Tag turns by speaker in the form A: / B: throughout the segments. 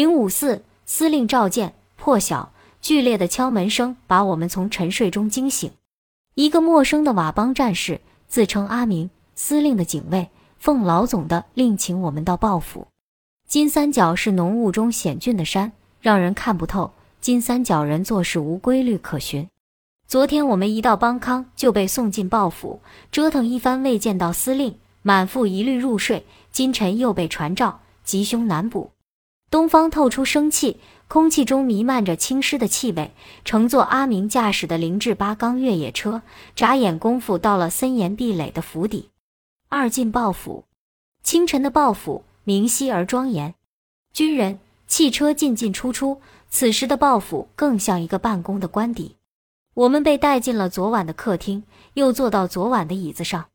A: 零五四，司令召见。破晓，剧烈的敲门声把我们从沉睡中惊醒。一个陌生的佤邦战士，自称阿明，司令的警卫，奉老总的令请我们到报府。金三角是浓雾中险峻的山，让人看不透。金三角人做事无规律可循。昨天我们一到邦康就被送进报府，折腾一番未见到司令，满腹疑虑入睡。今晨又被传召，吉凶难卜。东方透出生气，空气中弥漫着青湿的气味。乘坐阿明驾驶的凌志八缸越野车，眨眼功夫到了森严壁垒的府邸。二进报府，清晨的报府明晰而庄严，军人、汽车进进出出。此时的报府更像一个办公的官邸。我们被带进了昨晚的客厅，又坐到昨晚的椅子上。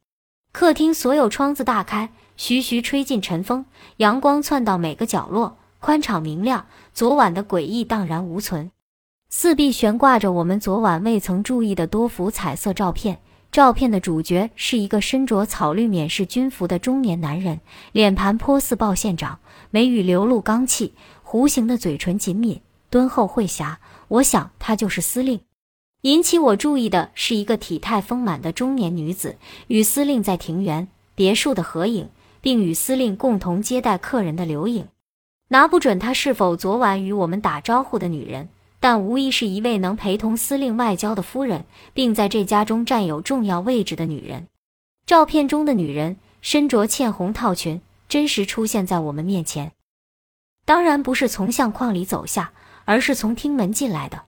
A: 客厅所有窗子大开，徐徐吹进晨风，阳光窜到每个角落。宽敞明亮，昨晚的诡异荡然无存。四壁悬挂着我们昨晚未曾注意的多幅彩色照片，照片的主角是一个身着草绿免式军服的中年男人，脸盘颇似鲍县长，眉宇流露刚气，弧形的嘴唇紧抿，敦厚慧黠。我想他就是司令。引起我注意的是一个体态丰满的中年女子，与司令在庭园别墅的合影，并与司令共同接待客人的留影。拿不准她是否昨晚与我们打招呼的女人，但无疑是一位能陪同司令外交的夫人，并在这家中占有重要位置的女人。照片中的女人身着茜红套裙，真实出现在我们面前。当然不是从相框里走下，而是从厅门进来的。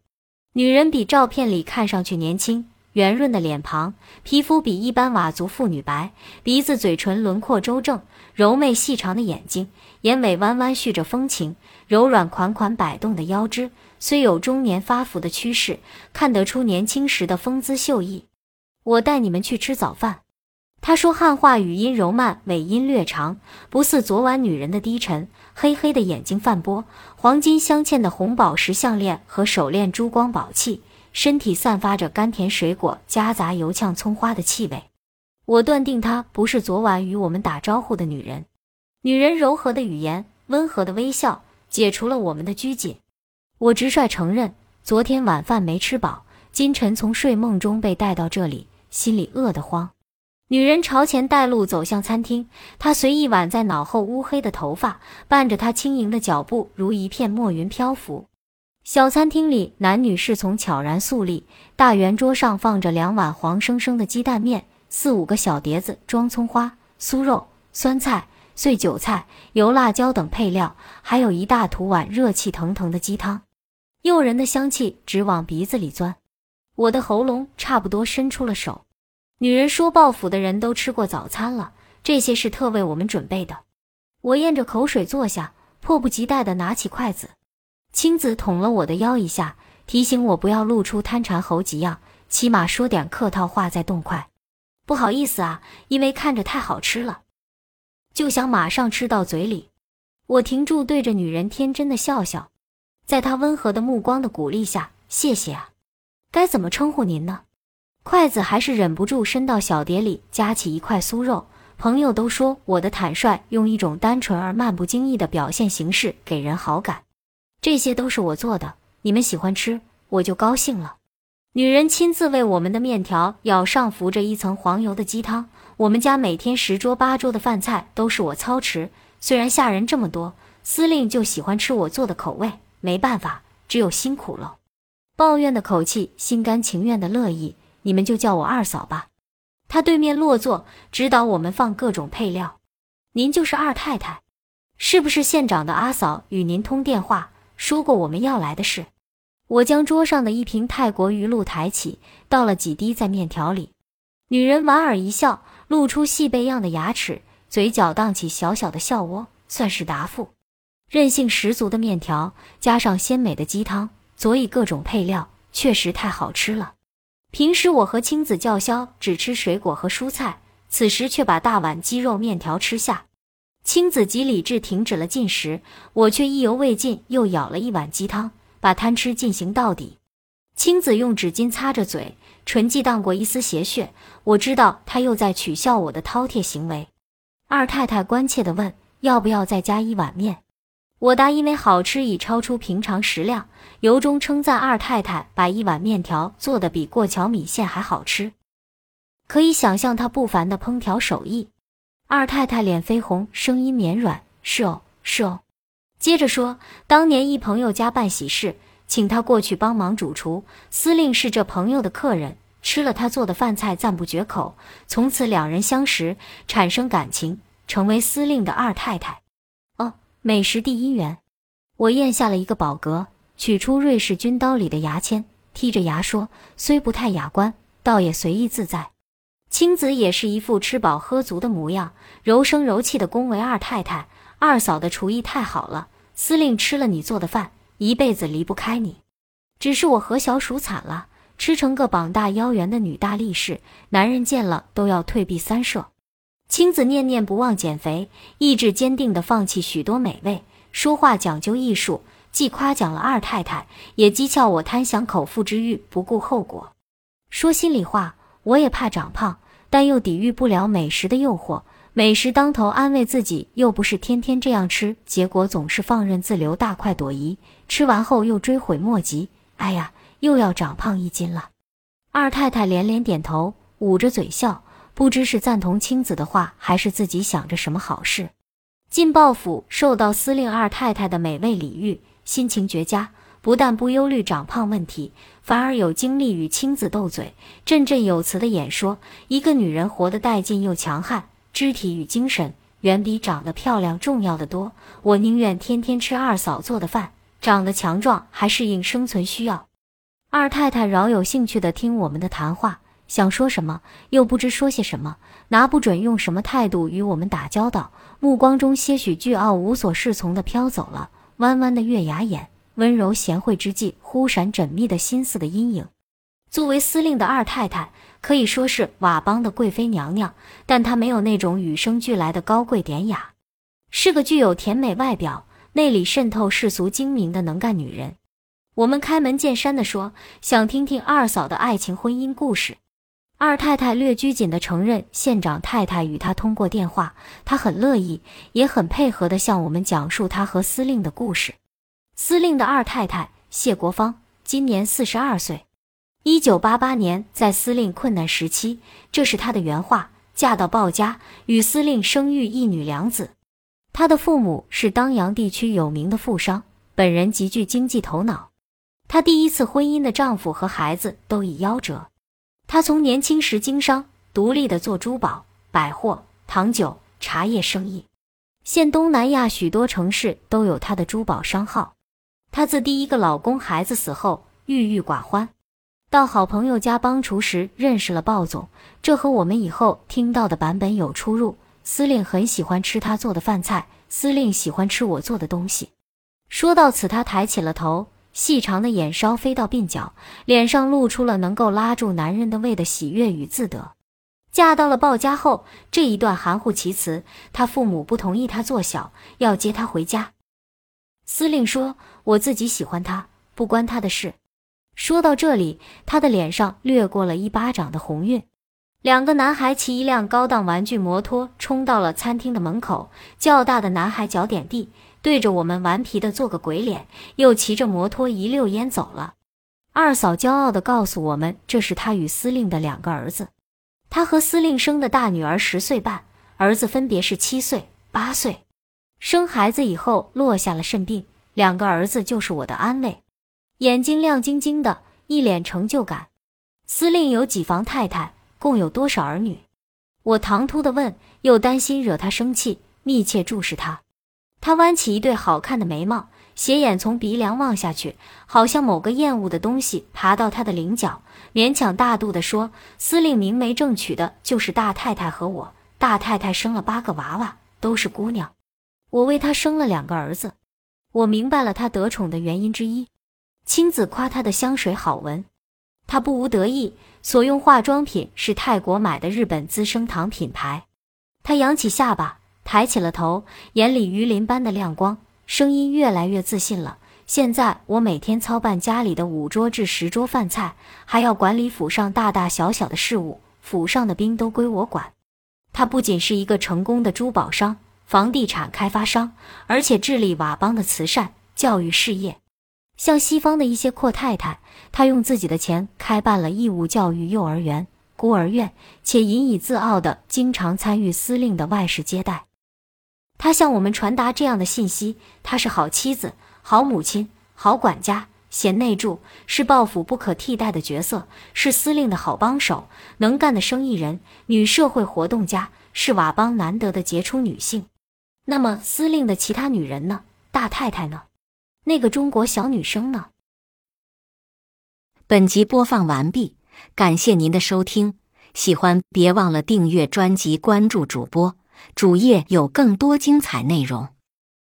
A: 女人比照片里看上去年轻。圆润的脸庞，皮肤比一般佤族妇女白，鼻子、嘴唇轮廓周正，柔媚细长的眼睛，眼尾弯弯蓄着风情，柔软款款摆动的腰肢，虽有中年发福的趋势，看得出年轻时的风姿秀逸。我带你们去吃早饭。他说汉话语音柔慢，尾音略长，不似昨晚女人的低沉。黑黑的眼睛泛波，黄金镶嵌的红宝石项链和手链珠光宝气。身体散发着甘甜水果夹杂油呛葱花的气味，我断定她不是昨晚与我们打招呼的女人。女人柔和的语言，温和的微笑，解除了我们的拘谨。我直率承认，昨天晚饭没吃饱，今晨从睡梦中被带到这里，心里饿得慌。女人朝前带路，走向餐厅。她随意挽在脑后乌黑的头发，伴着她轻盈的脚步，如一片墨云漂浮。小餐厅里，男女侍从悄然肃立。大圆桌上放着两碗黄生生的鸡蛋面，四五个小碟子装葱花、酥肉、酸菜、碎韭菜、油辣椒等配料，还有一大土碗热气腾腾的鸡汤，诱人的香气直往鼻子里钻。我的喉咙差不多伸出了手。女人说：“报复的人都吃过早餐了，这些是特为我们准备的。”我咽着口水坐下，迫不及待地拿起筷子。青子捅了我的腰一下，提醒我不要露出贪馋猴急样，起码说点客套话再动筷。不好意思啊，因为看着太好吃了，就想马上吃到嘴里。我停住，对着女人天真的笑笑，在她温和的目光的鼓励下，谢谢啊。该怎么称呼您呢？筷子还是忍不住伸到小碟里，夹起一块酥肉。朋友都说我的坦率，用一种单纯而漫不经意的表现形式给人好感。这些都是我做的，你们喜欢吃，我就高兴了。女人亲自为我们的面条舀上浮着一层黄油的鸡汤。我们家每天十桌八桌的饭菜都是我操持，虽然下人这么多，司令就喜欢吃我做的口味，没办法，只有辛苦了。抱怨的口气，心甘情愿的乐意，你们就叫我二嫂吧。他对面落座，指导我们放各种配料。您就是二太太，是不是县长的阿嫂与您通电话？说过我们要来的事，我将桌上的一瓶泰国鱼露抬起，倒了几滴在面条里。女人莞尔一笑，露出细贝样的牙齿，嘴角荡起小小的笑窝，算是答复。韧性十足的面条，加上鲜美的鸡汤，佐以各种配料，确实太好吃了。平时我和青子叫嚣只吃水果和蔬菜，此时却把大碗鸡肉面条吃下。青子及李智停止了进食，我却意犹未尽，又舀了一碗鸡汤，把贪吃进行到底。青子用纸巾擦着嘴，唇际荡过一丝邪血，我知道他又在取笑我的饕餮行为。二太太关切地问：“要不要再加一碗面？”我答：“因为好吃已超出平常食量。”由衷称赞二太太把一碗面条做得比过桥米线还好吃，可以想象她不凡的烹调手艺。二太太脸绯红，声音绵软：“是哦，是哦。”接着说：“当年一朋友家办喜事，请他过去帮忙主厨。司令是这朋友的客人，吃了他做的饭菜，赞不绝口。从此两人相识，产生感情，成为司令的二太太。哦，美食第一缘。”我咽下了一个饱嗝。取出瑞士军刀里的牙签，剔着牙说：“虽不太雅观，倒也随意自在。”青子也是一副吃饱喝足的模样，柔声柔气的恭维二太太：“二嫂的厨艺太好了，司令吃了你做的饭，一辈子离不开你。只是我和小鼠惨了，吃成个膀大腰圆的女大力士，男人见了都要退避三舍。”青子念念不忘减肥，意志坚定地放弃许多美味，说话讲究艺术。既夸奖了二太太，也讥诮我贪享口腹之欲，不顾后果。说心里话，我也怕长胖，但又抵御不了美食的诱惑。美食当头，安慰自己又不是天天这样吃，结果总是放任自流，大快朵颐。吃完后又追悔莫及，哎呀，又要长胖一斤了。二太太连连点头，捂着嘴笑，不知是赞同青子的话，还是自己想着什么好事。进报府，受到司令二太太的美味礼遇。心情绝佳，不但不忧虑长胖问题，反而有精力与青子斗嘴，振振有词的演说。一个女人活得带劲又强悍，肢体与精神远比长得漂亮重要的多。我宁愿天天吃二嫂做的饭，长得强壮还适应生存需要。二太太饶有兴趣地听我们的谈话，想说什么又不知说些什么，拿不准用什么态度与我们打交道，目光中些许倨傲无所适从的飘走了。弯弯的月牙眼，温柔贤惠之际，忽闪缜密的心思的阴影。作为司令的二太太，可以说是佤邦的贵妃娘娘，但她没有那种与生俱来的高贵典雅，是个具有甜美外表、内里渗透世俗精明的能干女人。我们开门见山地说，想听听二嫂的爱情婚姻故事。二太太略拘谨地承认，县长太太与她通过电话，她很乐意，也很配合地向我们讲述她和司令的故事。司令的二太太谢国芳今年四十二岁，一九八八年在司令困难时期，这是她的原话，嫁到鲍家，与司令生育一女两子。她的父母是当阳地区有名的富商，本人极具经济头脑。她第一次婚姻的丈夫和孩子都已夭折。她从年轻时经商，独立的做珠宝、百货、糖酒、茶叶生意，现东南亚许多城市都有她的珠宝商号。她自第一个老公孩子死后，郁郁寡欢，到好朋友家帮厨时认识了鲍总，这和我们以后听到的版本有出入。司令很喜欢吃他做的饭菜，司令喜欢吃我做的东西。说到此，他抬起了头。细长的眼梢飞到鬓角，脸上露出了能够拉住男人的胃的喜悦与自得。嫁到了鲍家后，这一段含糊其辞。他父母不同意他做小，要接他回家。司令说：“我自己喜欢他，不关他的事。”说到这里，他的脸上掠过了一巴掌的红晕。两个男孩骑一辆高档玩具摩托，冲到了餐厅的门口。较大的男孩脚点地。对着我们顽皮的做个鬼脸，又骑着摩托一溜烟走了。二嫂骄傲地告诉我们，这是她与司令的两个儿子。她和司令生的大女儿十岁半，儿子分别是七岁、八岁。生孩子以后落下了肾病，两个儿子就是我的安慰。眼睛亮晶晶的，一脸成就感。司令有几房太太，共有多少儿女？我唐突地问，又担心惹他生气，密切注视他。他弯起一对好看的眉毛，斜眼从鼻梁望下去，好像某个厌恶的东西爬到他的棱角，勉强大度地说：“司令明媒正娶的就是大太太和我。大太太生了八个娃娃，都是姑娘。我为她生了两个儿子。我明白了他得宠的原因之一。青子夸他的香水好闻，他不无得意，所用化妆品是泰国买的日本资生堂品牌。他扬起下巴。”抬起了头，眼里鱼鳞般的亮光，声音越来越自信了。现在我每天操办家里的五桌至十桌饭菜，还要管理府上大大小小的事务，府上的兵都归我管。他不仅是一个成功的珠宝商，房地产开发商，而且致力佤邦的慈善教育事业。像西方的一些阔太太，她用自己的钱开办了义务教育幼儿园、孤儿院，且引以自傲的经常参与司令的外事接待。她向我们传达这样的信息：她是好妻子、好母亲、好管家，贤内助，是报复不可替代的角色，是司令的好帮手，能干的生意人，女社会活动家，是佤邦难得的杰出女性。那么，司令的其他女人呢？大太太呢？那个中国小女生呢？
B: 本集播放完毕，感谢您的收听。喜欢别忘了订阅专辑、关注主播，主页有更多精彩内容。